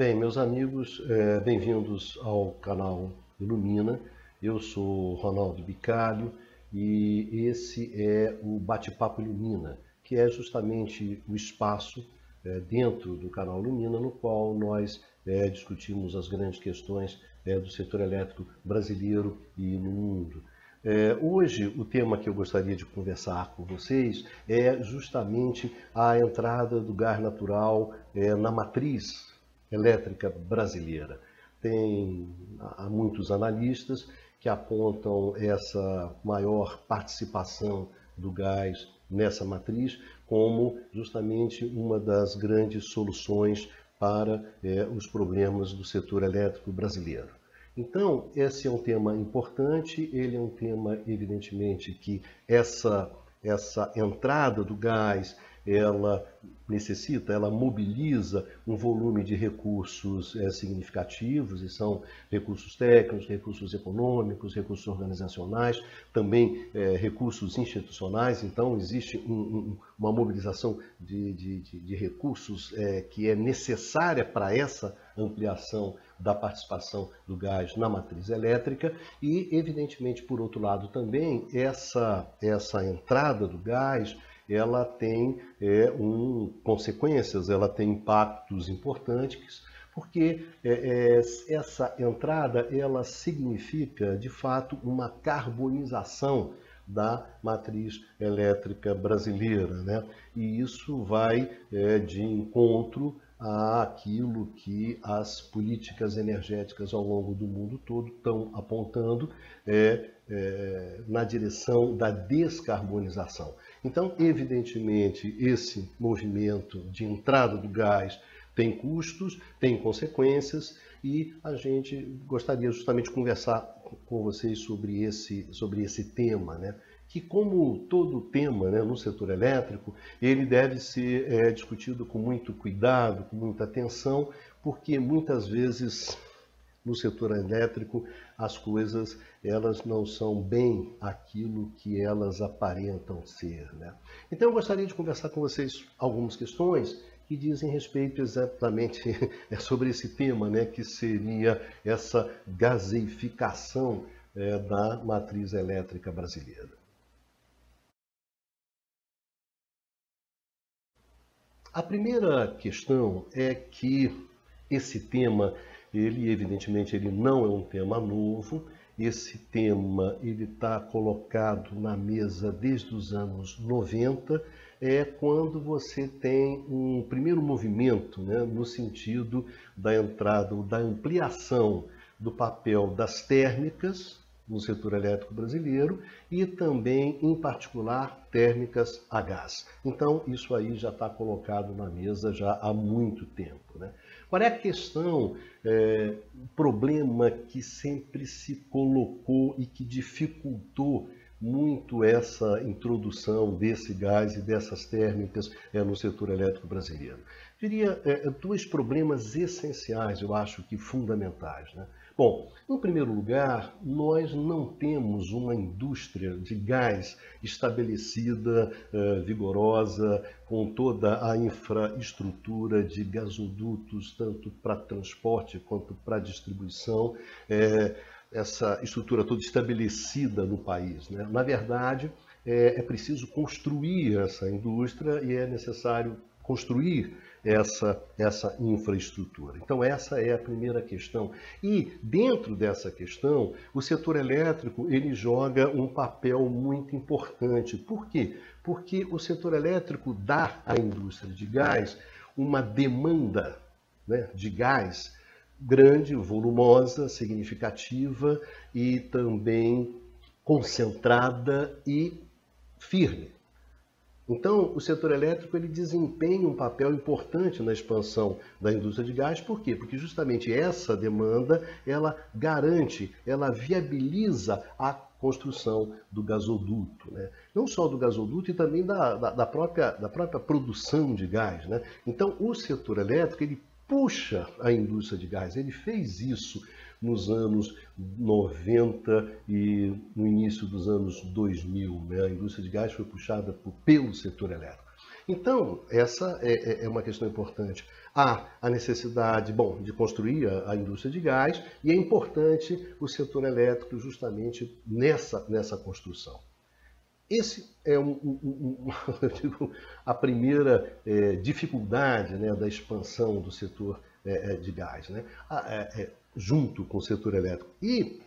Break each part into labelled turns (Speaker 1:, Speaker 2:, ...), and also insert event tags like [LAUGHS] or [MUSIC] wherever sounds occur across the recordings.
Speaker 1: Bem, meus amigos, é, bem-vindos ao canal Ilumina. Eu sou Ronaldo Bicalho e esse é o Bate-Papo Ilumina, que é justamente o espaço é, dentro do canal Ilumina no qual nós é, discutimos as grandes questões é, do setor elétrico brasileiro e no mundo. É, hoje, o tema que eu gostaria de conversar com vocês é justamente a entrada do gás natural é, na matriz elétrica brasileira. Tem há muitos analistas que apontam essa maior participação do gás nessa matriz como justamente uma das grandes soluções para é, os problemas do setor elétrico brasileiro. Então, esse é um tema importante, ele é um tema, evidentemente, que essa, essa entrada do gás, ela necessita, ela mobiliza um volume de recursos é, significativos, e são recursos técnicos, recursos econômicos, recursos organizacionais, também é, recursos institucionais. Então, existe um, um, uma mobilização de, de, de, de recursos é, que é necessária para essa ampliação da participação do gás na matriz elétrica e, evidentemente, por outro lado, também essa, essa entrada do gás ela tem é, um, consequências, ela tem impactos importantes, porque é, é, essa entrada ela significa, de fato, uma carbonização da matriz elétrica brasileira. Né? E isso vai é, de encontro àquilo que as políticas energéticas ao longo do mundo todo estão apontando é, é, na direção da descarbonização. Então, evidentemente, esse movimento de entrada do gás tem custos, tem consequências e a gente gostaria justamente de conversar com vocês sobre esse, sobre esse tema, né? que como todo tema né, no setor elétrico, ele deve ser é, discutido com muito cuidado, com muita atenção, porque muitas vezes no setor elétrico as coisas elas não são bem aquilo que elas aparentam ser. Né? Então eu gostaria de conversar com vocês algumas questões que dizem respeito exatamente [LAUGHS] sobre esse tema, né, que seria essa gaseificação é, da matriz elétrica brasileira. A primeira questão é que esse tema ele, evidentemente, ele não é um tema novo. Esse tema ele está colocado na mesa desde os anos 90, é quando você tem um primeiro movimento né, no sentido da entrada, da ampliação do papel das térmicas no setor elétrico brasileiro e também, em particular, térmicas a gás. Então, isso aí já está colocado na mesa já há muito tempo. Né? Qual é a questão, é, problema que sempre se colocou e que dificultou muito essa introdução desse gás e dessas térmicas é, no setor elétrico brasileiro? Diria é, dois problemas essenciais, eu acho que fundamentais. Né? Bom, em primeiro lugar, nós não temos uma indústria de gás estabelecida, eh, vigorosa, com toda a infraestrutura de gasodutos, tanto para transporte quanto para distribuição, eh, essa estrutura toda estabelecida no país. Né? Na verdade, é, é preciso construir essa indústria e é necessário construir essa, essa infraestrutura. Então, essa é a primeira questão. E, dentro dessa questão, o setor elétrico ele joga um papel muito importante. Por quê? Porque o setor elétrico dá à indústria de gás uma demanda né, de gás grande, volumosa, significativa e também concentrada e firme. Então, o setor elétrico ele desempenha um papel importante na expansão da indústria de gás. Por quê? Porque justamente essa demanda ela garante, ela viabiliza a construção do gasoduto, né? não só do gasoduto e também da, da, da, própria, da própria produção de gás. Né? Então, o setor elétrico ele puxa a indústria de gás, ele fez isso nos anos 90 e no início dos anos 2000. Né? A indústria de gás foi puxada pelo setor elétrico. Então, essa é, é, é uma questão importante. Há a necessidade, bom, de construir a, a, indústria de gás e é importante o setor elétrico justamente nessa, nessa construção. Esse é um, um, um, [LAUGHS] a primeira é, dificuldade né, da expansão do setor é, de gás, né, é, é, junto com o setor elétrico. E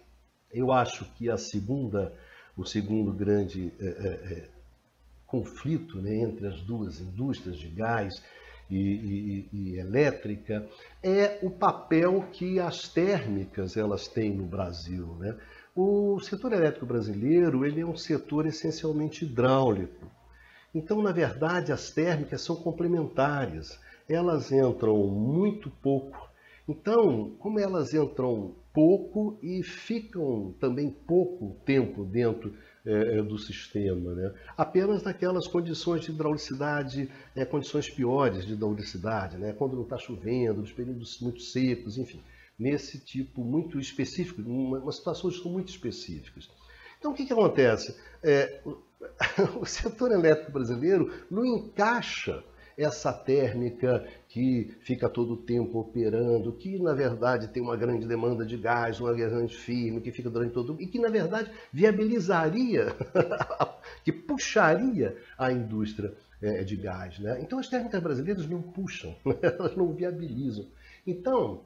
Speaker 1: eu acho que a segunda, o segundo grande é, conflito né, entre as duas indústrias de gás e, e, e, elétrica é o papel que as térmicas elas têm no Brasil. Né? O setor elétrico brasileiro ele é um setor essencialmente hidráulico. Então, na verdade, as térmicas são complementares. Elas entram muito pouco. Então, como elas entram pouco e ficam também pouco tempo dentro é, do sistema. Né? Apenas naquelas condições de hidraulicidade, é, condições piores de hidraulicidade, né? quando não está chovendo, nos períodos muito secos, enfim, nesse tipo muito específico, uma, uma situações muito específicas. Então, o que, que acontece? É, o [LAUGHS] setor elétrico brasileiro não encaixa essa térmica que fica todo o tempo operando, que na verdade tem uma grande demanda de gás, uma grande firme, que fica durante todo e que na verdade viabilizaria, [LAUGHS] que puxaria a indústria é, de gás. Né? Então as térmicas brasileiras não puxam, [LAUGHS] elas não viabilizam. Então,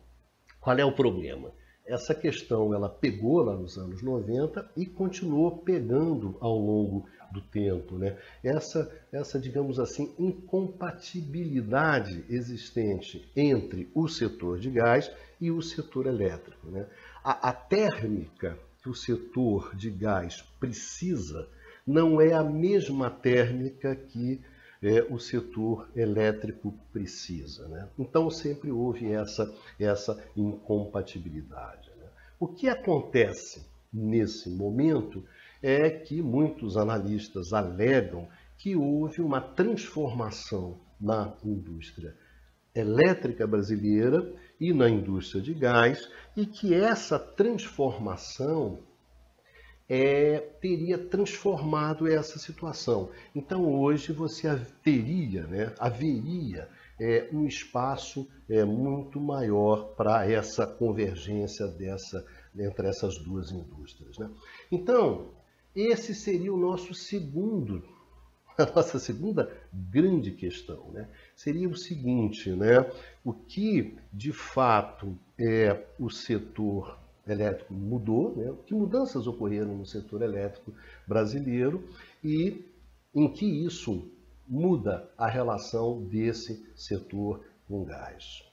Speaker 1: qual é o problema? Essa questão ela pegou lá nos anos 90 e continuou pegando ao longo do tempo. Né? Essa, essa, digamos assim, incompatibilidade existente entre o setor de gás e o setor elétrico. Né? A, a térmica que o setor de gás precisa não é a mesma térmica que é, o setor elétrico precisa. Né? Então sempre houve essa, essa incompatibilidade. Né? O que acontece nesse momento é que muitos analistas alegam que houve uma transformação na indústria elétrica brasileira e na indústria de gás e que essa transformação é, teria transformado essa situação. Então hoje você teria, né, haveria é, um espaço é, muito maior para essa convergência dessa, entre essas duas indústrias. Né? Então, esse seria o nosso segundo, [LAUGHS] a nossa segunda grande questão. Né? Seria o seguinte, né? o que de fato é o setor elétrico mudou, né? que mudanças ocorreram no setor elétrico brasileiro e em que isso muda a relação desse setor com gás.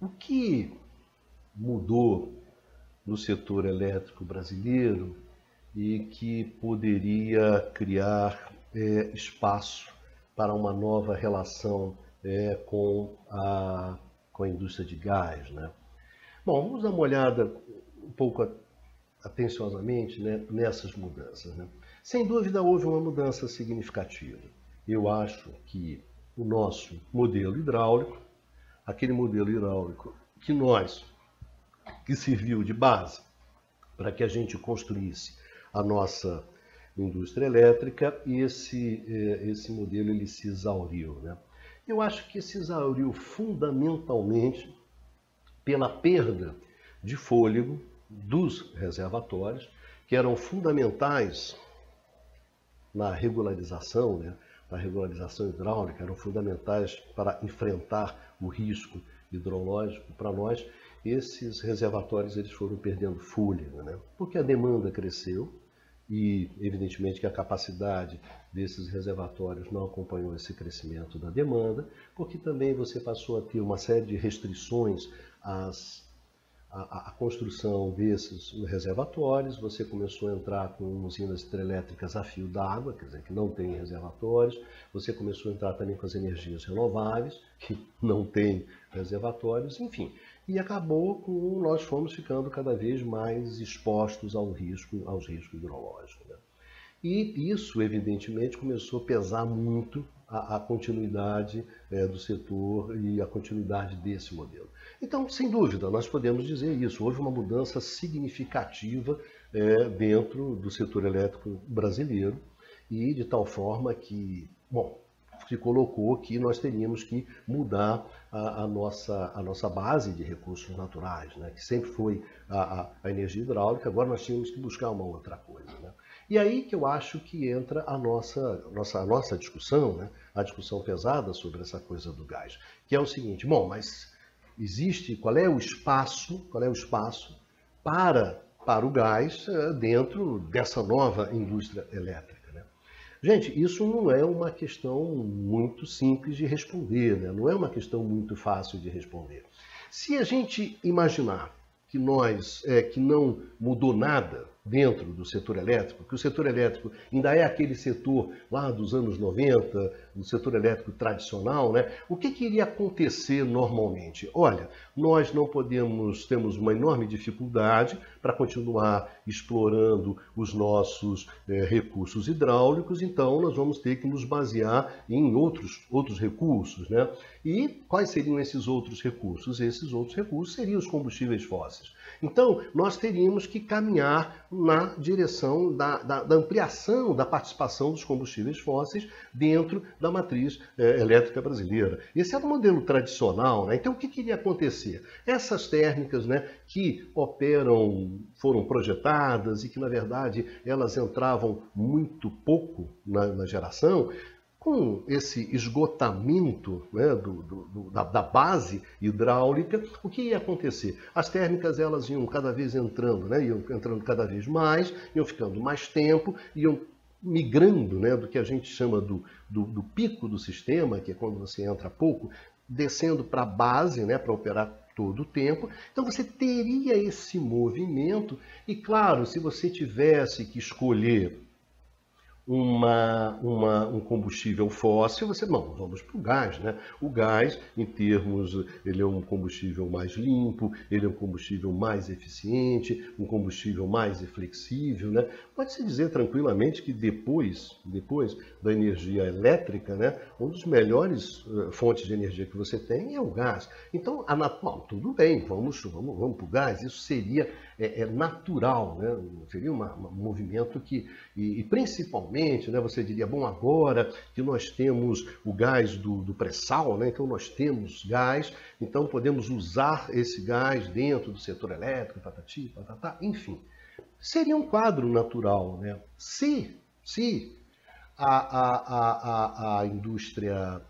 Speaker 1: O que mudou no setor elétrico brasileiro e que poderia criar é, espaço para uma nova relação é, com, a, com a indústria de gás. Né? Bom, vamos dar uma olhada um pouco atenciosamente né, nessas mudanças. Né? Sem dúvida, houve uma mudança significativa. Eu acho que o nosso modelo hidráulico, aquele modelo hidráulico que nós que serviu de base para que a gente construísse a nossa indústria elétrica, e esse, eh, esse modelo ele se exauriu. Né? Eu acho que se exauriu fundamentalmente pela perda de fôlego dos reservatórios, que eram fundamentais na regularização, né? na regularização hidráulica, eram fundamentais para enfrentar o risco hidrológico para nós, esses reservatórios eles foram perdendo fôlego, né? porque a demanda cresceu e, evidentemente, que a capacidade desses reservatórios não acompanhou esse crescimento da demanda, porque também você passou a ter uma série de restrições às a, a, construção desses reservatórios, você começou a entrar com usinas hidrelétricas a fio d'água, quer dizer, que não tem reservatórios, você começou a entrar também com as energias renováveis, que não tem reservatórios, enfim. E acabou com nós fomos ficando cada vez mais expostos ao risco, aos riscos hidrológicos. Né? E isso, evidentemente, começou a pesar muito a, a continuidade é, do setor e a continuidade desse modelo. Então, sem dúvida, nós podemos dizer isso. Houve uma mudança significativa é, dentro do setor elétrico brasileiro e de tal forma que, bom, se colocou que nós teríamos que mudar a, a, nossa, a nossa base de recursos naturais, né? que sempre foi a, a, a, energia hidráulica, agora nós tínhamos que buscar uma outra coisa. Né? E aí que eu acho que entra a nossa, nossa, a nossa discussão, né? a discussão pesada sobre essa coisa do gás, que é o seguinte, bom, mas existe, qual é o espaço, qual é o espaço para, para o gás eh, dentro dessa nova indústria elétrica? Gente, isso não é uma questão muito simples de responder, né? não é uma questão muito fácil de responder. Se a gente imaginar que nós, é, que não mudou nada dentro do setor elétrico, que o setor elétrico ainda é aquele setor lá dos anos 90, do setor elétrico tradicional, né? O que, que iria acontecer normalmente? Olha, nós não podemos, temos uma enorme dificuldade para continuar explorando os nossos é, recursos hidráulicos, então nós vamos ter que nos basear em outros, outros recursos, né? E quais seriam esses outros recursos? Esses outros recursos seriam os combustíveis fósseis. Então, nós teríamos que caminhar na direção da, da, da ampliação da participação dos combustíveis fósseis dentro da matriz é, elétrica brasileira. Esse é o modelo tradicional. Né? Então, o que queria acontecer? Essas térmicas né, que operam, foram projetadas e que, na verdade, elas entravam muito pouco na, na geração, com esse esgotamento né, do, do, da, da, base hidráulica, o que ia acontecer? As térmicas elas iam cada vez entrando, né, iam entrando cada vez mais, iam ficando mais tempo, iam migrando né, do que a gente chama do, do, do pico do sistema, que é quando você entra pouco, descendo para a base, né, para operar todo o tempo. Então você teria esse movimento, e claro, se você tivesse que escolher uma, uma, um combustível fóssil, você, não, vamos para o gás, né? O gás, em termos, ele é um combustível mais limpo, ele é um combustível mais eficiente, um combustível mais flexível, né? Pode-se dizer tranquilamente que depois, depois da energia elétrica, né, uma das melhores uh, fontes de energia que você tem é o gás. Então, a, bom, tudo bem, vamos, vamos, vamos para o gás, isso seria é, é natural, né? seria uma, um movimento que, e, e principalmente, né, você diria, bom, agora que nós temos o gás do, do pré-sal, né, então nós temos gás, então podemos usar esse gás dentro do setor elétrico, patati, patatá, enfim. Seria um quadro natural, né? Se, se a, a, a, a indústria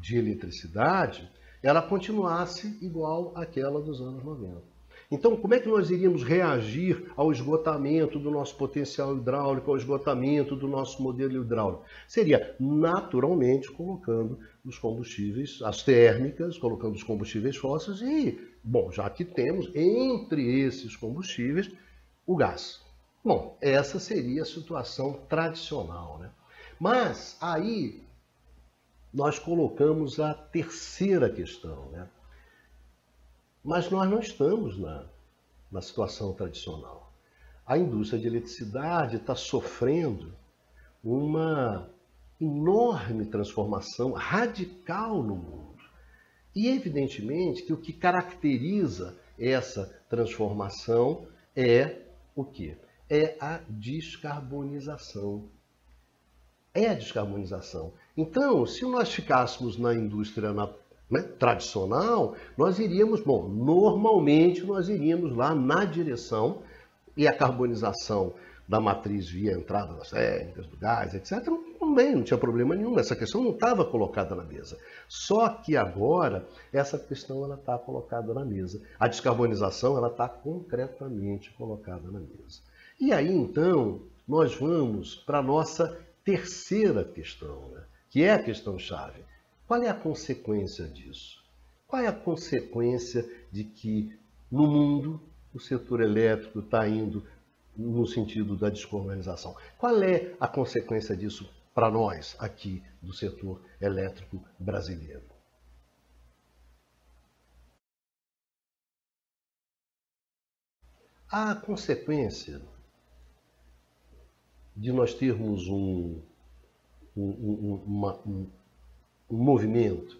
Speaker 1: de eletricidade ela continuasse igual àquela dos anos 90. Então, como é que nós iríamos reagir ao esgotamento do nosso potencial hidráulico, ao esgotamento do nosso modelo hidráulico? Seria naturalmente colocando os combustíveis, as térmicas, colocando os combustíveis fósseis e, bom, já que temos entre esses combustíveis o gás. Bom, essa seria a situação tradicional, né? Mas aí nós colocamos a terceira questão, né? Mas nós não estamos na, na situação tradicional. A indústria de eletricidade está sofrendo uma enorme transformação radical no mundo. E evidentemente que o que caracteriza essa transformação é o quê? É a descarbonização. É a descarbonização. Então, se nós ficássemos na indústria né, tradicional, nós iríamos, bom, normalmente nós iríamos lá na direção e a carbonização da matriz via entrada das térmicas, do gás, etc., também não tinha problema nenhum. Essa questão não estava colocada na mesa. Só que agora essa questão ela está colocada na mesa. A descarbonização ela está concretamente colocada na mesa. E aí então nós vamos para a nossa terceira questão, né? que é a questão chave. Qual é a consequência disso? Qual é a consequência de que no mundo o setor elétrico está indo no sentido da descolonização? Qual é a consequência disso para nós aqui do setor elétrico brasileiro? A consequência de nós termos um, um, um, uma, um um movimento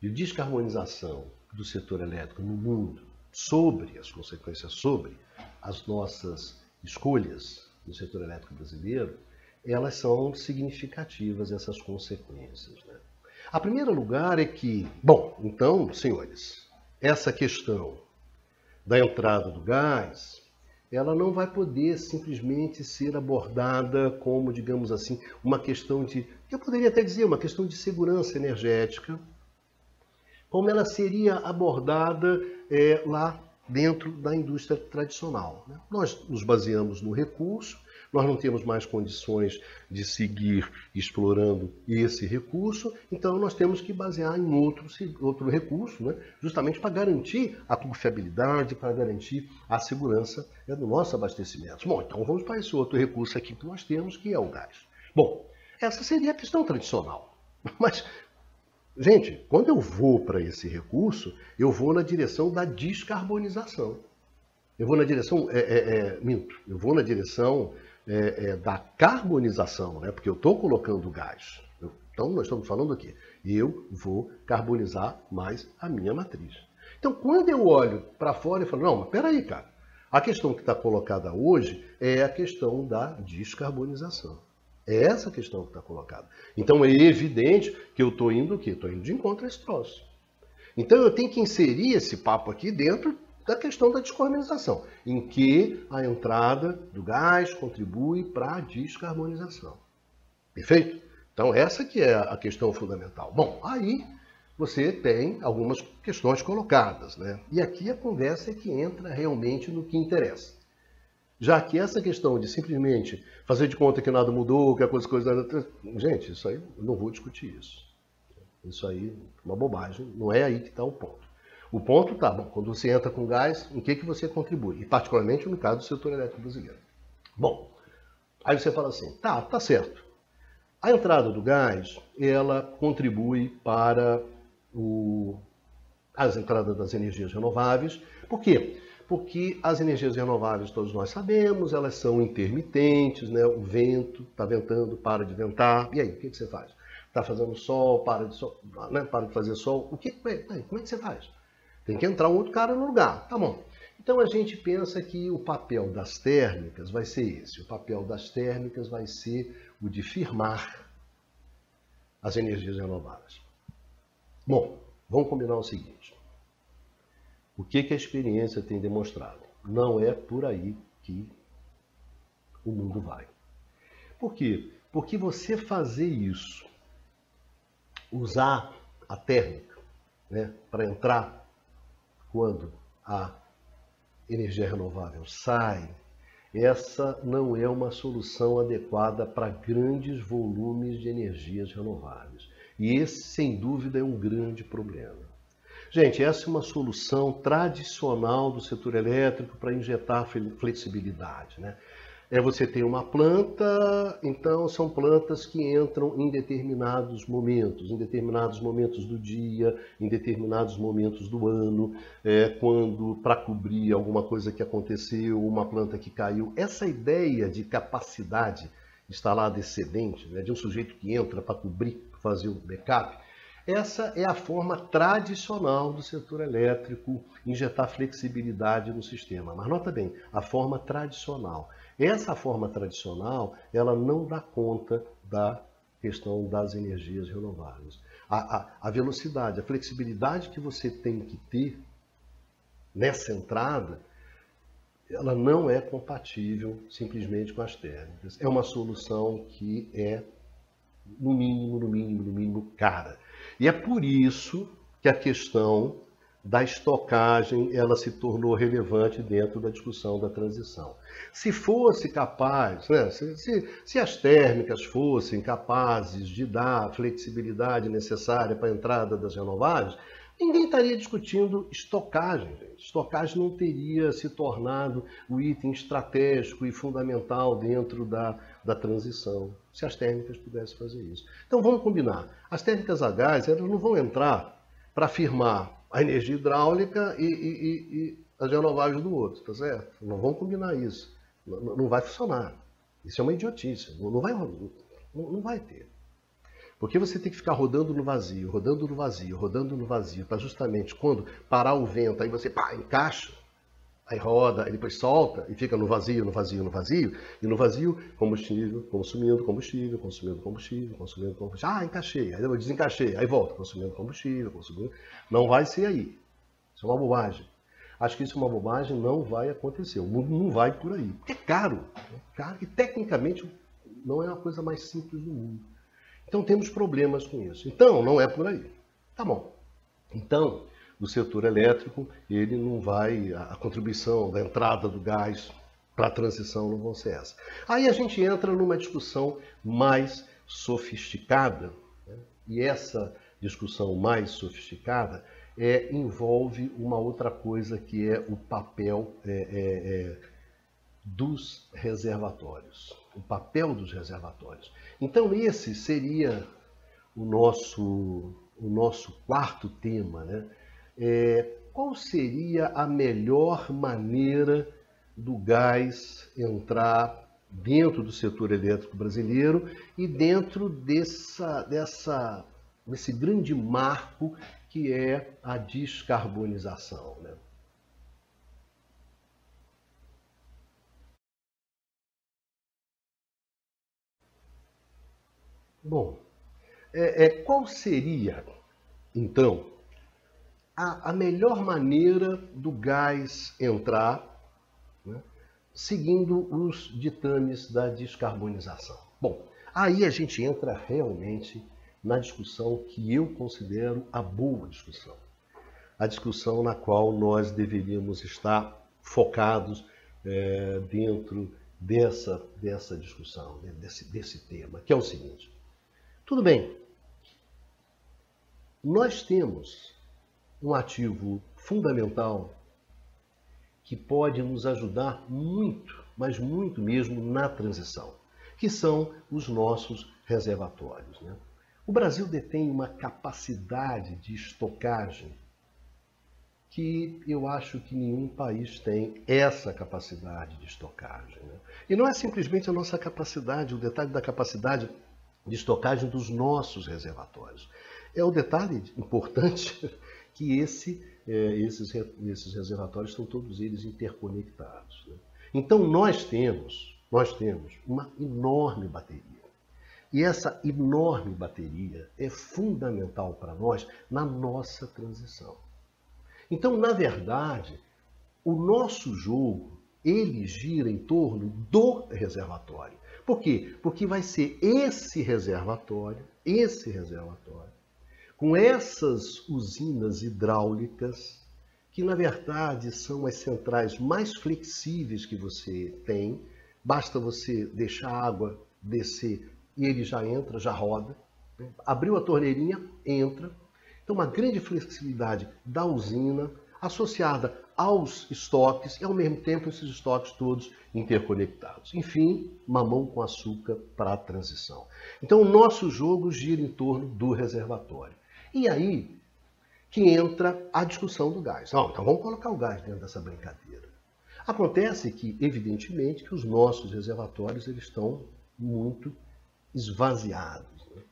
Speaker 1: de descarbonização do setor elétrico no mundo, sobre as consequências sobre as nossas escolhas no setor elétrico brasileiro, elas são significativas, essas consequências. Né? A primeiro lugar é que, bom, então, senhores, essa questão da entrada do gás, ela não vai poder simplesmente ser abordada como, digamos assim, uma questão de, eu poderia até dizer, uma questão de segurança energética, como ela seria abordada é, lá dentro da indústria tradicional. Né? Nós nos baseamos no recurso, nós não temos mais condições de seguir explorando esse recurso, então nós temos que basear em outro, outro recurso, né? justamente para garantir a confiabilidade, para garantir a segurança né, do nosso abastecimento. Bom, então vamos para esse outro recurso aqui que nós temos, que é o gás. Bom, essa seria a questão tradicional. [LAUGHS] Mas Gente, quando eu vou para esse recurso, eu vou na direção da descarbonização. Eu vou na direção, é, é, é, minto, eu vou na direção é, é, da carbonização, né? porque eu estou colocando gás. Então, nós estamos falando aqui, eu vou carbonizar mais a minha matriz. Então, quando eu olho para fora e falo, não, mas peraí, cara, a questão que está colocada hoje é a questão da descarbonização. É essa a questão que está colocada. Então é evidente que eu estou indo o quê? Estou indo de encontro a esse troço. Então eu tenho que inserir esse papo aqui dentro da questão da descarbonização, em que a entrada do gás contribui para a descarbonização. Perfeito? Então essa que é a questão fundamental. Bom, aí você tem algumas questões colocadas, né? E aqui a conversa é que entra realmente no que interessa. Já que essa questão de simplesmente fazer de conta que nada mudou, que a coisa. Gente, isso aí, eu não vou discutir isso. Isso aí é uma bobagem, não é aí que está o ponto. O ponto está, quando você entra com gás, em que, que você contribui? E particularmente no caso do setor elétrico brasileiro. Bom, aí você fala assim, tá, tá certo. A entrada do gás, ela contribui para o, as entradas das energias renováveis. Por quê? porque as energias renováveis, todos nós sabemos, elas são intermitentes, né? o vento está ventando, para de ventar, e aí, o que, que você faz? Está fazendo sol, para de, sol, né? para de fazer sol, o que, como é que você faz? Tem que entrar um outro cara no lugar, tá bom. Então a gente pensa que o papel das térmicas vai ser esse, o papel das térmicas vai ser o de firmar as energias renováveis. Bom, vamos combinar o seguinte. O que, que a experiência tem demonstrado? Não é por aí que o mundo vai. Por quê? Porque você fazer isso, usar a térmica né, para entrar quando a energia renovável sai, essa não é uma solução adequada para grandes volumes de energias renováveis. E esse, sem dúvida, é um grande problema. Gente, essa é uma solução tradicional do setor elétrico para injetar flexibilidade. Né? É você tem uma planta, então são plantas que entram em determinados momentos, em determinados momentos do dia, em determinados momentos do ano, é, quando para cobrir alguma coisa que aconteceu, uma planta que caiu. Essa ideia de capacidade instalada excedente, né, de um sujeito que entra para cobrir, fazer o backup, essa é a forma tradicional do setor elétrico injetar flexibilidade no sistema. Mas nota bem, a forma tradicional. Essa forma tradicional, ela não dá conta da questão das energias renováveis. A, a, a velocidade, a flexibilidade que você tem que ter nessa entrada, ela não é compatível simplesmente com as térmicas. É uma solução que é, no mínimo, no mínimo, no mínimo, cara. E é por isso que a questão da estocagem ela se tornou relevante dentro da discussão da transição. Se fosse capaz, né, se, se, se, as térmicas fossem capazes de dar a flexibilidade necessária para a entrada das renováveis, ninguém estaria discutindo estocagem. Gente. Estocagem não teria se tornado o item estratégico e fundamental dentro da, da transição, se as térmicas pudessem fazer isso. Então vamos combinar. As térmicas a gás elas não vão entrar para firmar a energia hidráulica e, e, e, e, as renováveis do outro, tá certo? Não vão combinar isso. Não, não vai funcionar. Isso é uma idiotice. Não, não vai, não, não vai ter. Porque você tem que ficar rodando no vazio, rodando no vazio, rodando no vazio, para justamente quando parar o vento, aí você pá, encaixa, aí roda, aí depois solta e fica no vazio, no vazio, no vazio, e no vazio, combustível, consumindo combustível, consumindo combustível, consumindo combustível. Ah, encaixei, aí eu desencaixei, aí volta, consumindo combustível, consumindo. Não vai ser aí. Isso é uma bobagem. Acho que isso é uma bobagem, não vai acontecer. O mundo não vai por aí. Porque é caro. É caro e tecnicamente não é a coisa mais simples do mundo. Então temos problemas com isso. Então, não é por aí. Tá bom. Então, o setor elétrico, ele não vai, a contribuição da entrada do gás para a transição não vão ser essa. Aí a gente entra numa discussão mais sofisticada, né? e essa discussão mais sofisticada é, envolve uma outra coisa que é o papel é, é, é dos reservatórios. O papel dos reservatórios. Então esse seria o nosso, o nosso quarto tema. Né? É, qual seria a melhor maneira do gás entrar dentro do setor elétrico brasileiro e dentro dessa, dessa, desse grande marco que é a descarbonização. Né? Bom, é, é, qual seria, então, a, a, melhor maneira do gás entrar, né, seguindo os ditames da descarbonização? Bom, aí a gente entra realmente na discussão que eu considero a boa discussão. A discussão na qual nós deveríamos estar focados é, dentro dessa, dessa discussão, né, desse, desse tema, que é o seguinte. Tudo bem, nós temos um ativo fundamental que pode nos ajudar muito, mas muito mesmo na transição, que são os nossos reservatórios. Né? O Brasil detém uma capacidade de estocagem que eu acho que nenhum país tem essa capacidade de estocagem. Né? E não é simplesmente a nossa capacidade, o detalhe da capacidade de estocagem dos nossos reservatórios. É o detalhe importante [LAUGHS] que esse, é, esses, esses reservatórios estão todos eles interconectados. Né? Então nós temos, nós temos uma enorme bateria. E essa enorme bateria é fundamental para nós na nossa transição. Então, na verdade, o nosso jogo ele gira em torno do reservatório. Por quê? Porque vai ser esse reservatório, esse reservatório, com essas usinas hidráulicas, que na verdade são as centrais mais flexíveis que você tem, basta você deixar a água descer e ele já entra, já roda. Abriu a torneirinha, entra. Então, uma grande flexibilidade da usina associada aos estoques e, ao mesmo tempo, esses estoques todos interconectados. Enfim, mamão com açúcar para a transição. Então, o nosso jogo gira em torno do reservatório. E aí que entra a discussão do gás. Então, vamos colocar o gás dentro dessa brincadeira. Acontece que, evidentemente, que os nossos reservatórios eles estão muito esvaziados. Né?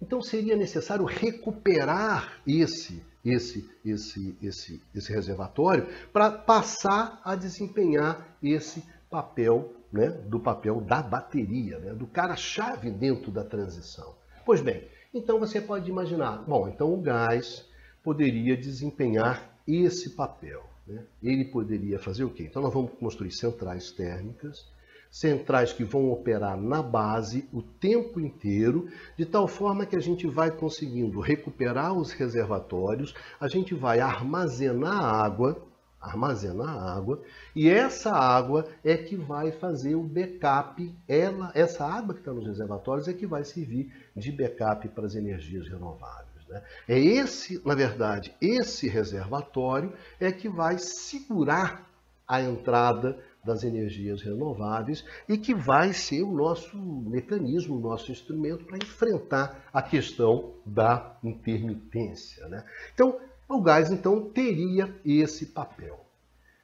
Speaker 1: Então seria necessário recuperar esse, esse, esse, esse, esse reservatório para passar a desempenhar esse papel, né, do papel da bateria, né, do cara-chave dentro da transição. Pois bem, então você pode imaginar, bom, então o gás poderia desempenhar esse papel. Né? Ele poderia fazer o quê? Então nós vamos construir centrais térmicas, centrais que vão operar na base o tempo inteiro, de tal forma que a gente vai conseguindo recuperar os reservatórios, a gente vai armazenar água, armazenar água, e essa água é que vai fazer o backup, ela, essa água que está nos reservatórios é que vai servir de backup para as energias renováveis. Né? É esse, na verdade, esse reservatório é que vai segurar a entrada das energias renováveis e que vai ser o nosso mecanismo, o nosso instrumento para enfrentar a questão da intermitência. Né? Então, o gás então teria esse papel.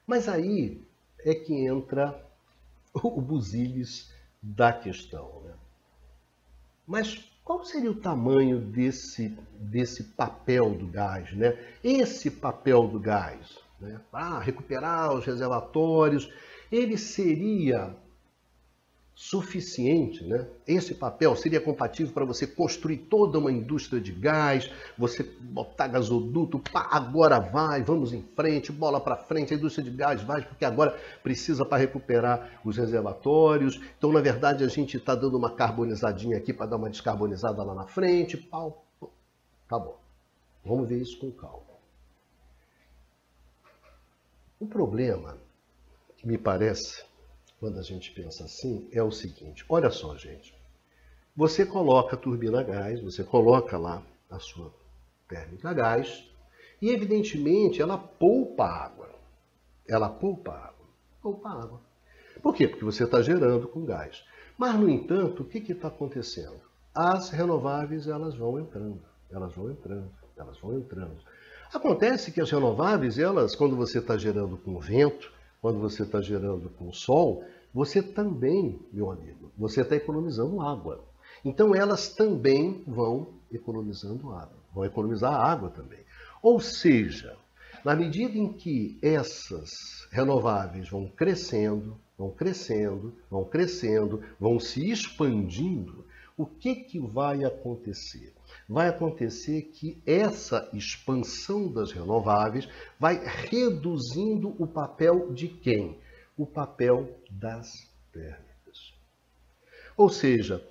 Speaker 1: Mas aí é que entra o buziles da questão. Né? Mas qual seria o tamanho desse, desse papel do gás? Né? Esse papel do gás, né, para recuperar os reservatórios, ele seria suficiente, né? Esse papel seria compatível para você construir toda uma indústria de gás, você botar gasoduto, pá, agora vai, vamos em frente, bola para frente, a indústria de gás vai, porque agora precisa para recuperar os reservatórios. Então, na verdade, a gente está dando uma carbonizadinha aqui para dar uma descarbonizada lá na frente, pau, tá bom. Vamos ver isso com calma. O problema, que me parece, quando a gente pensa assim, é o seguinte: olha só, gente. Você coloca a turbina a gás, você coloca lá a sua térmica a gás, e evidentemente ela poupa água. Ela poupa água. Poupa água. Por quê? Porque você está gerando com gás. Mas, no entanto, o que está acontecendo? As renováveis elas vão entrando, elas vão entrando, elas vão entrando. Acontece que as renováveis, elas, quando você está gerando com vento, quando você está gerando com sol, você também, meu amigo, você está economizando água. Então elas também vão economizando água, vão economizar água também. Ou seja, na medida em que essas renováveis vão crescendo, vão crescendo, vão crescendo, vão se expandindo, o que, que vai acontecer? Vai acontecer que essa expansão das renováveis vai reduzindo o papel de quem? O papel das térmicas. Ou seja,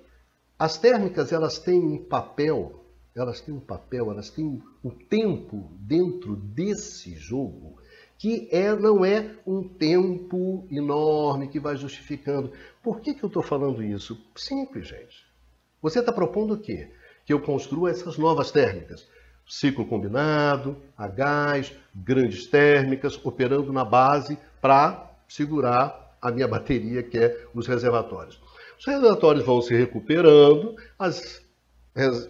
Speaker 1: as térmicas elas têm um papel, elas têm um papel, elas têm um tempo dentro desse jogo que é, não é um tempo enorme que vai justificando. Por que, que eu estou falando isso? Simples, gente. Você está propondo o quê? Que eu construa essas novas térmicas. Ciclo combinado, a gás, grandes térmicas, operando na base para segurar a minha bateria, que é os reservatórios. Os reservatórios vão se recuperando, as,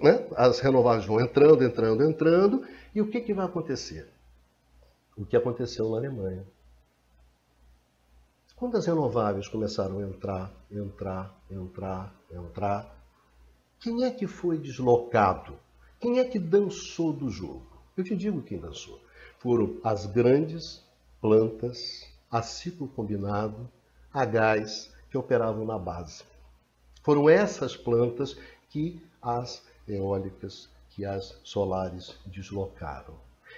Speaker 1: né, as renováveis vão entrando, entrando, entrando, e o que, que vai acontecer? O que aconteceu na Alemanha. Quando as renováveis começaram a entrar, entrar, entrar, entrar, quem é que foi deslocado? Quem é que dançou do jogo? Eu te digo quem dançou. Foram as grandes plantas a ciclo combinado, a gás, que operavam na base. Foram essas plantas que as eólicas, que as solares deslocaram.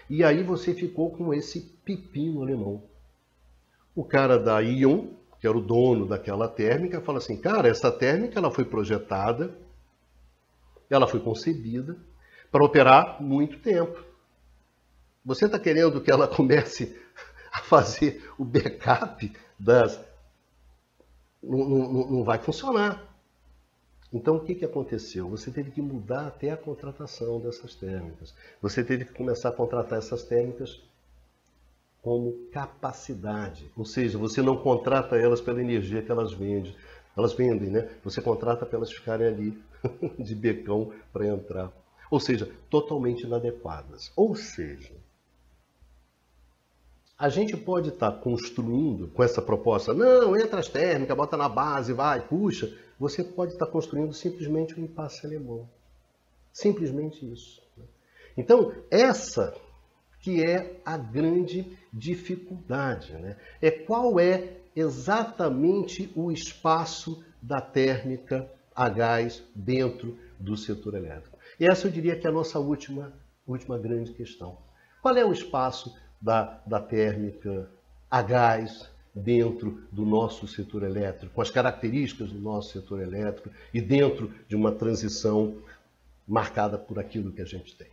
Speaker 1: E aí você ficou com esse pepino alemão. O cara da Ion, que era o dono daquela térmica, fala assim: cara, essa térmica ela foi projetada ela foi concebida para operar muito tempo. Você está querendo que ela comece a fazer o backup das. Não, não, não vai funcionar. Então, o que, que aconteceu? Você teve que mudar até a contratação dessas térmicas. Você teve que começar a contratar essas térmicas como capacidade. Ou seja, você não contrata elas pela energia que elas vendem. Elas vendem, né? Você contrata para elas ficarem ali [LAUGHS] de becão para entrar. Ou seja, totalmente inadequadas. Ou seja, a gente pode estar tá construindo com essa proposta, não, entra as térmicas, bota na base, vai, puxa. Você pode estar tá construindo simplesmente um impasse alemão. Simplesmente isso. Né? Então, essa que é a grande dificuldade. Né? É qual é exatamente o espaço da térmica a gás dentro do setor elétrico. E essa eu diria que é a nossa última, última grande questão. Qual é o espaço da, da térmica a gás dentro do nosso setor elétrico, com as características do nosso setor elétrico e dentro de uma transição marcada por aquilo que a gente tem?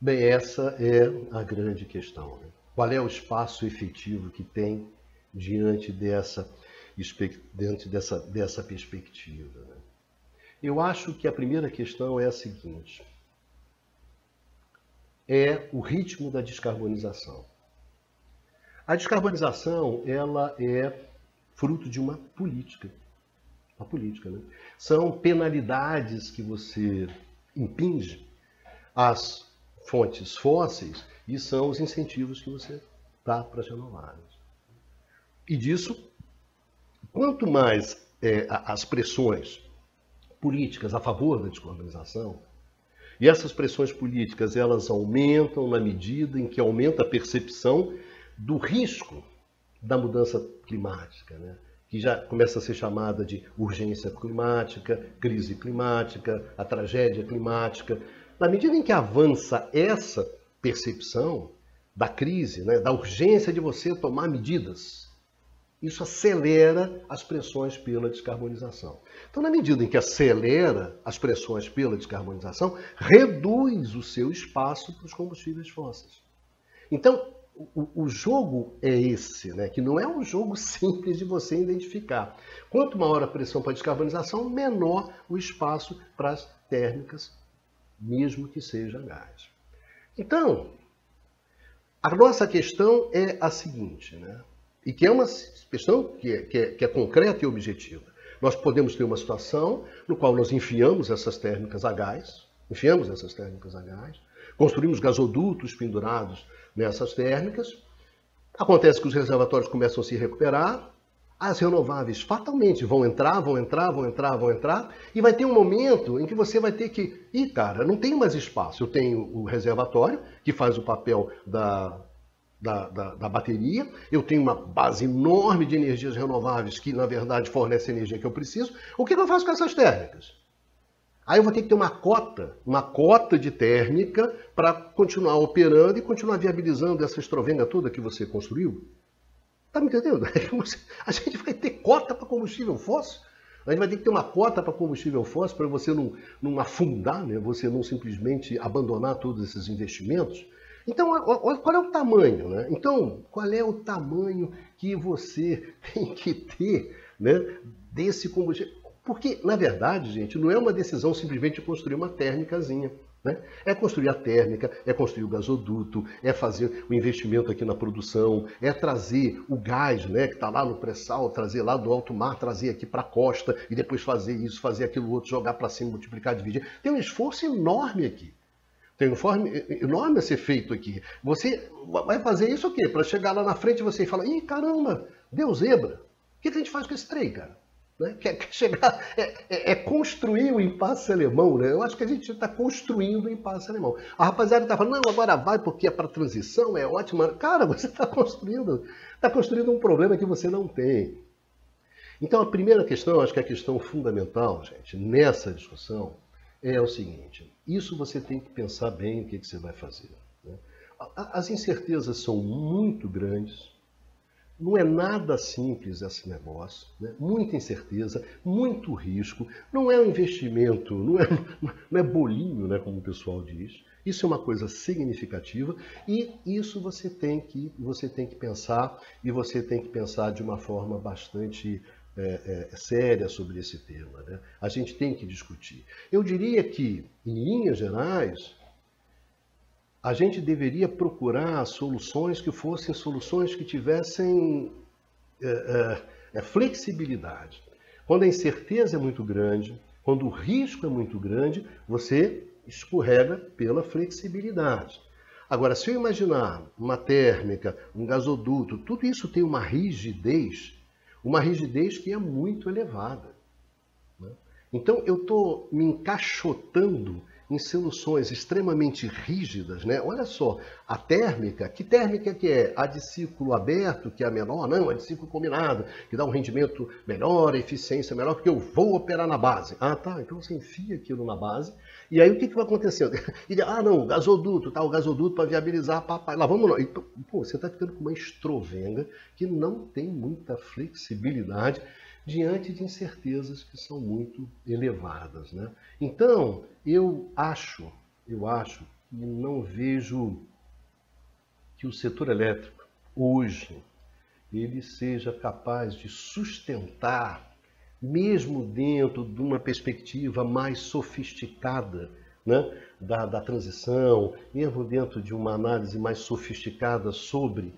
Speaker 1: Bem, essa é a grande questão. Né? Qual é o espaço efetivo que tem diante dessa, diante dessa, dessa perspectiva? Né? Eu acho que a primeira questão é a seguinte: é o ritmo da descarbonização. A descarbonização ela é fruto de uma política. Uma política, né? São penalidades que você impinge às fontes fósseis e são os incentivos que você dá para as renováveis. E disso, quanto mais é, as pressões, políticas a favor da descarbonização. E essas pressões políticas, elas aumentam na medida em que aumenta a percepção do risco da mudança climática, né? que já começa a ser chamada de urgência climática, crise climática, a tragédia climática. Na medida em que avança essa percepção da crise, né, da urgência de você tomar medidas, isso acelera as pressões pela descarbonização. Então, na medida em que acelera as pressões pela descarbonização, reduz o seu espaço para os combustíveis fósseis. Então, o, o, jogo é esse, né? que não é um jogo [LAUGHS] simples de você identificar. Quanto maior a pressão para a descarbonização, menor o espaço para as térmicas, mesmo que seja gás. Então, a nossa questão é a seguinte, né? e que é uma questão que é, que é, que é concreta e objetiva. Nós podemos ter uma situação no qual nós enfiamos essas térmicas a gás, enfiamos essas térmicas a gás, construímos gasodutos pendurados nessas térmicas. Acontece que os reservatórios começam a se recuperar, as renováveis fatalmente vão entrar, vão entrar, vão entrar, vão entrar, e vai ter um momento em que você vai ter que. Ih, cara, não tem mais espaço. Eu tenho o reservatório, que faz o papel da, da, da, da, bateria, eu tenho uma base enorme de energias renováveis que, na verdade, fornece a energia que eu preciso. O que eu faço com essas térmicas? Aí eu vou ter que ter uma cota, uma cota de térmica para continuar operando e continuar viabilizando essa estrovenga toda que você construiu. Tá me entendendo? [LAUGHS] A gente vai ter cota para combustível fóssil. A gente vai ter que ter uma cota para combustível fóssil para você não, não afundar, né? você não simplesmente abandonar todos esses investimentos. Então, qual é o tamanho? Né? Então, qual é o tamanho que você [LAUGHS] tem que ter né, desse combustível? Porque, na verdade, gente, não é uma decisão simplesmente construir uma térmicazinha. Né? É construir a térmica, é construir o gasoduto, é fazer o investimento aqui na produção, é trazer o gás né, que está lá no pré-sal, trazer lá do alto mar, trazer aqui para a costa e depois fazer isso, fazer aquilo outro, jogar para cima, multiplicar, dividir. Tem um esforço enorme aqui. Tem um esforço enorme a ser feito aqui. Você vai fazer isso o quê? Para chegar lá na frente você fala, ih, caramba, deu zebra. O que a gente faz com esse trem, cara? Né? Quer, quer, chegar, é, é, é, construir o impasse alemão, né? Eu acho que a gente está construindo o impasse alemão. A rapaziada está falando, não, agora vai porque é para transição, é ótima. Cara, você está construindo, está construindo um problema que você não tem. Então a primeira questão, acho que é a questão fundamental, gente, nessa discussão, é o seguinte: isso você tem que pensar bem o que, que você vai fazer. Né? As incertezas são muito grandes não é nada simples esse negócio, né? muita incerteza, muito risco, não é um investimento, não é, [LAUGHS] não é bolinho, né, como o pessoal diz. Isso é uma coisa significativa e isso você tem que, você tem que pensar e você tem que pensar de uma forma bastante é, é, séria sobre esse tema. Né? A gente tem que discutir. Eu diria que, em linhas gerais, a gente deveria procurar soluções que fossem soluções que tivessem é, é, é, flexibilidade. Quando a incerteza é muito grande, quando o risco é muito grande, você escorrega pela flexibilidade. Agora, se eu imaginar uma térmica, um gasoduto, tudo isso tem uma rigidez, uma rigidez que é muito elevada. Né? Então, eu estou me encaixotando em soluções extremamente rígidas, né? Olha só, a térmica, que térmica que é? A de ciclo aberto, que é a menor? Não, a de ciclo combinado, que dá um rendimento melhor, eficiência melhor, porque eu vou operar na base. Ah, tá, então você enfia aquilo na base, e aí o que, que vai acontecendo? [LAUGHS] Ele, ah, não, o gasoduto, tá, o gasoduto para viabilizar, papai, lá vamos nós. Então, pô, você está ficando com uma estrovenga que não tem muita flexibilidade, diante de incertezas que são muito elevadas. Né? Então, eu acho, eu acho e não vejo que o setor elétrico hoje ele seja capaz de sustentar, mesmo dentro de uma perspectiva mais sofisticada né, da, da transição, mesmo dentro de uma análise mais sofisticada sobre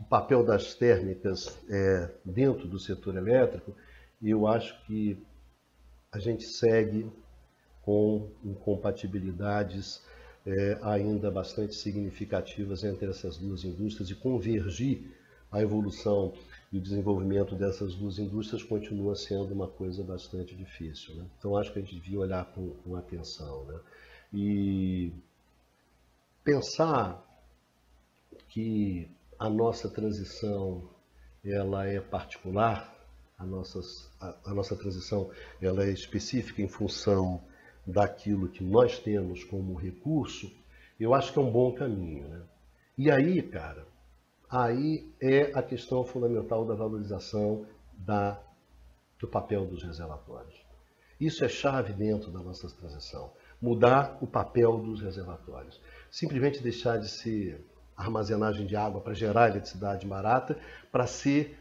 Speaker 1: o papel das térmicas é, dentro do setor elétrico, eu acho que a gente segue com incompatibilidades é, ainda bastante significativas entre essas duas indústrias e convergir a evolução e o desenvolvimento dessas duas indústrias continua sendo uma coisa bastante difícil. Né? Então acho que a gente devia olhar com, com atenção. Né? E pensar que a nossa transição ela é particular, a, nossas, a, a nossa transição ela é específica em função daquilo que nós temos como recurso, eu acho que é um bom caminho. Né? E aí, cara, aí é a questão fundamental da valorização da, do papel dos reservatórios. Isso é chave dentro da nossa transição. Mudar o papel dos reservatórios. Simplesmente deixar de ser armazenagem de água para gerar eletricidade barata, para ser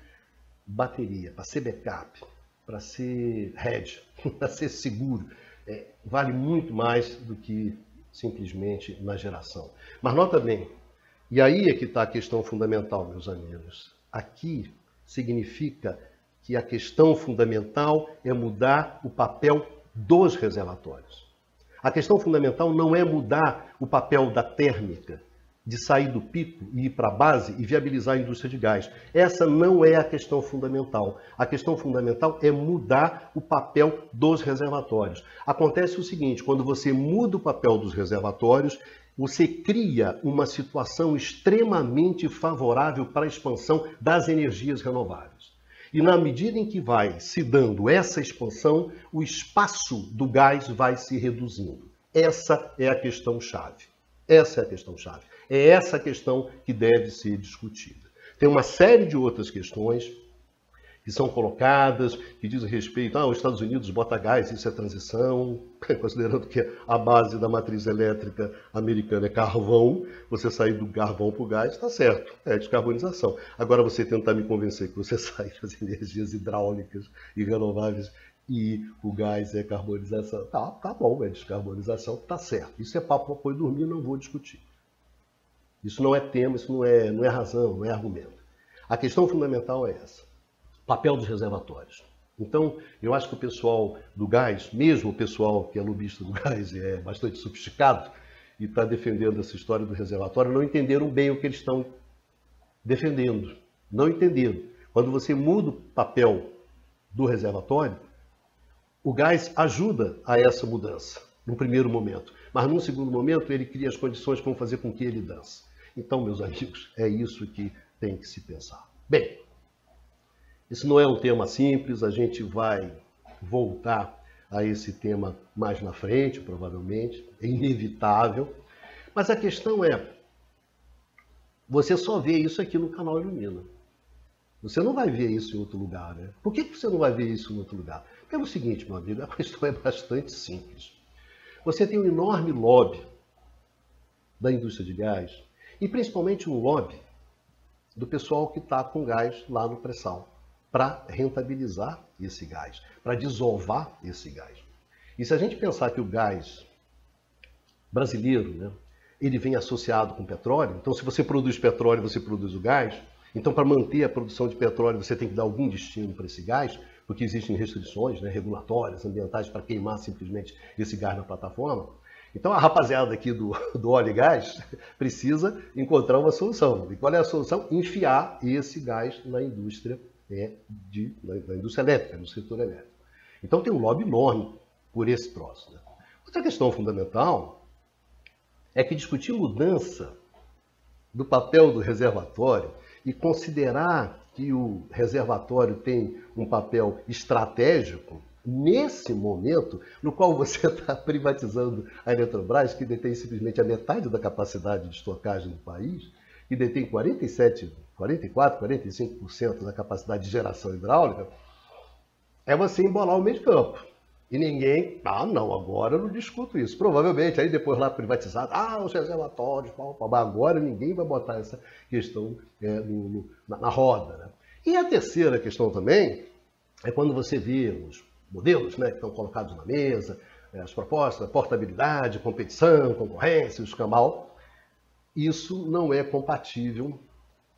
Speaker 1: bateria, para ser backup, para ser hedge, [LAUGHS] para ser seguro. É, vale muito mais do que simplesmente na geração. Mas nota bem, e aí é que está a questão fundamental, meus amigos. Aqui significa que a questão fundamental é mudar o papel dos reservatórios. A questão fundamental não é mudar o papel da térmica, de sair do pico e ir para a base e viabilizar a indústria de gás. Essa não é a questão fundamental. A questão fundamental é mudar o papel dos reservatórios. Acontece o seguinte: quando você muda o papel dos reservatórios, você cria uma situação extremamente favorável para a expansão das energias renováveis. E na medida em que vai se dando essa expansão, o espaço do gás vai se reduzindo. Essa é a questão chave. Essa é a questão chave. É essa questão que deve ser discutida. Tem uma série de outras questões que são colocadas, que dizem respeito, ah, os Estados Unidos bota gás, isso é transição, [LAUGHS] considerando que a base da matriz elétrica americana é carvão, você sair do carvão para o gás, está certo, é descarbonização. Agora você tentar me convencer que você [LAUGHS] sai das energias hidráulicas e renováveis e o gás é carbonização, tá, tá bom, é descarbonização, tá certo. Isso é papo para dormir, não vou discutir. Isso não é tema, isso não é, não é razão, não é argumento. A questão fundamental é essa papel dos reservatórios. Então, eu acho que o pessoal do gás, mesmo o pessoal que é lobista do [LAUGHS] gás e é bastante sofisticado e está defendendo essa história do reservatório, não entenderam bem o que eles estão defendendo. Não entenderam. Quando você muda o papel do reservatório, o gás ajuda a essa mudança, num primeiro momento. Mas num segundo momento, ele cria as condições para fazer com que ele dance. Então, meus amigos, é isso que tem que se pensar. Bem, isso não é um tema simples, a gente vai voltar a esse tema mais na frente, provavelmente, é inevitável. Mas a questão é, você só vê isso aqui no canal Ilumina. Você não vai ver isso em outro lugar, né? Por que você não vai ver isso em outro lugar? É o seguinte, meu amigo, [LAUGHS] a questão é bastante simples. Você tem um enorme lobby da indústria de gás, e principalmente um lobby do pessoal que está com gás lá no pré-sal para rentabilizar esse gás, para desovar esse gás. E se a gente pensar que o gás brasileiro, né, ele vem associado com petróleo, então se você produz petróleo, você produz o gás, então para manter a produção de petróleo você tem que dar algum destino para esse gás, porque existem restrições né, regulatórias, ambientais, para queimar simplesmente esse gás na plataforma. Então a rapaziada aqui do, [LAUGHS] do óleo e gás precisa encontrar uma solução. E qual é a solução? Enfiar esse gás na indústria é de, da, da, indústria elétrica, do setor elétrico. Então tem um lobby enorme por esse troço. Né? Outra questão fundamental é que discutir mudança do papel do reservatório e considerar que o reservatório tem um papel estratégico nesse momento no qual você [LAUGHS] está privatizando a Eletrobras, que detém simplesmente a metade da capacidade de estocagem do país, que detém 47 44%, 45% da capacidade de geração hidráulica, é você embolar o meio de campo. E ninguém, ah, não, agora eu não discuto isso. Provavelmente, aí depois lá privatizado, ah, os reservatórios, pá, pá, agora ninguém vai botar essa questão é, no, no, na, na, roda. Né? E a terceira questão também é quando você vê os modelos né, que estão colocados na mesa, é, as propostas, portabilidade, competição, concorrência, o escamal, isso não é compatível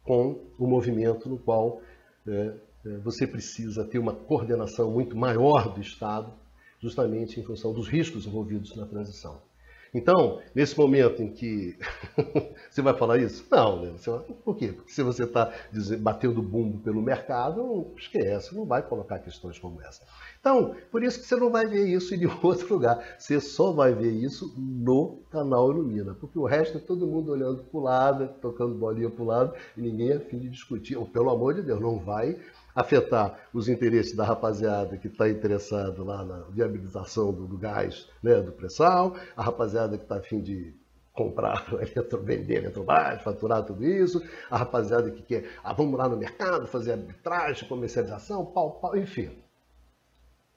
Speaker 1: com o movimento no qual é, é, você precisa ter uma coordenação muito maior do Estado, justamente em função dos riscos envolvidos na transição. Então, nesse momento em que [LAUGHS] você vai falar isso? Não, né? Vai... Por quê? Porque se você está batendo bumbo pelo mercado, esquece, não vai colocar questões como essa. Então, por isso que você não vai ver isso em [LAUGHS] outro lugar. Você só vai ver isso no canal Ilumina, porque o resto é todo mundo olhando para o lado, tocando bolinha para o lado, e ninguém é fim de discutir. Ou, pelo amor de Deus, não vai afetar os interesses da rapaziada que está interessado lá na viabilização do, do gás, né, do pré-sal, a rapaziada que está afim de comprar, [LAUGHS] vender eletrobras, faturar tudo isso, a rapaziada que quer, ah, vamos lá no mercado fazer arbitragem, comercialização, pau, pau, enfim.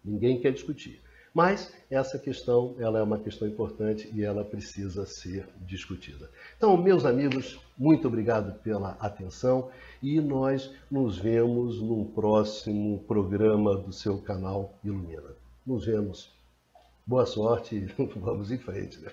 Speaker 1: Ninguém quer discutir. Mas essa questão ela é uma questão importante e ela precisa ser discutida. Então, meus amigos, muito obrigado pela atenção e nós nos vemos num próximo programa do seu canal Ilumina. Nos vemos. Boa sorte e [LAUGHS] vamos em frente. Né?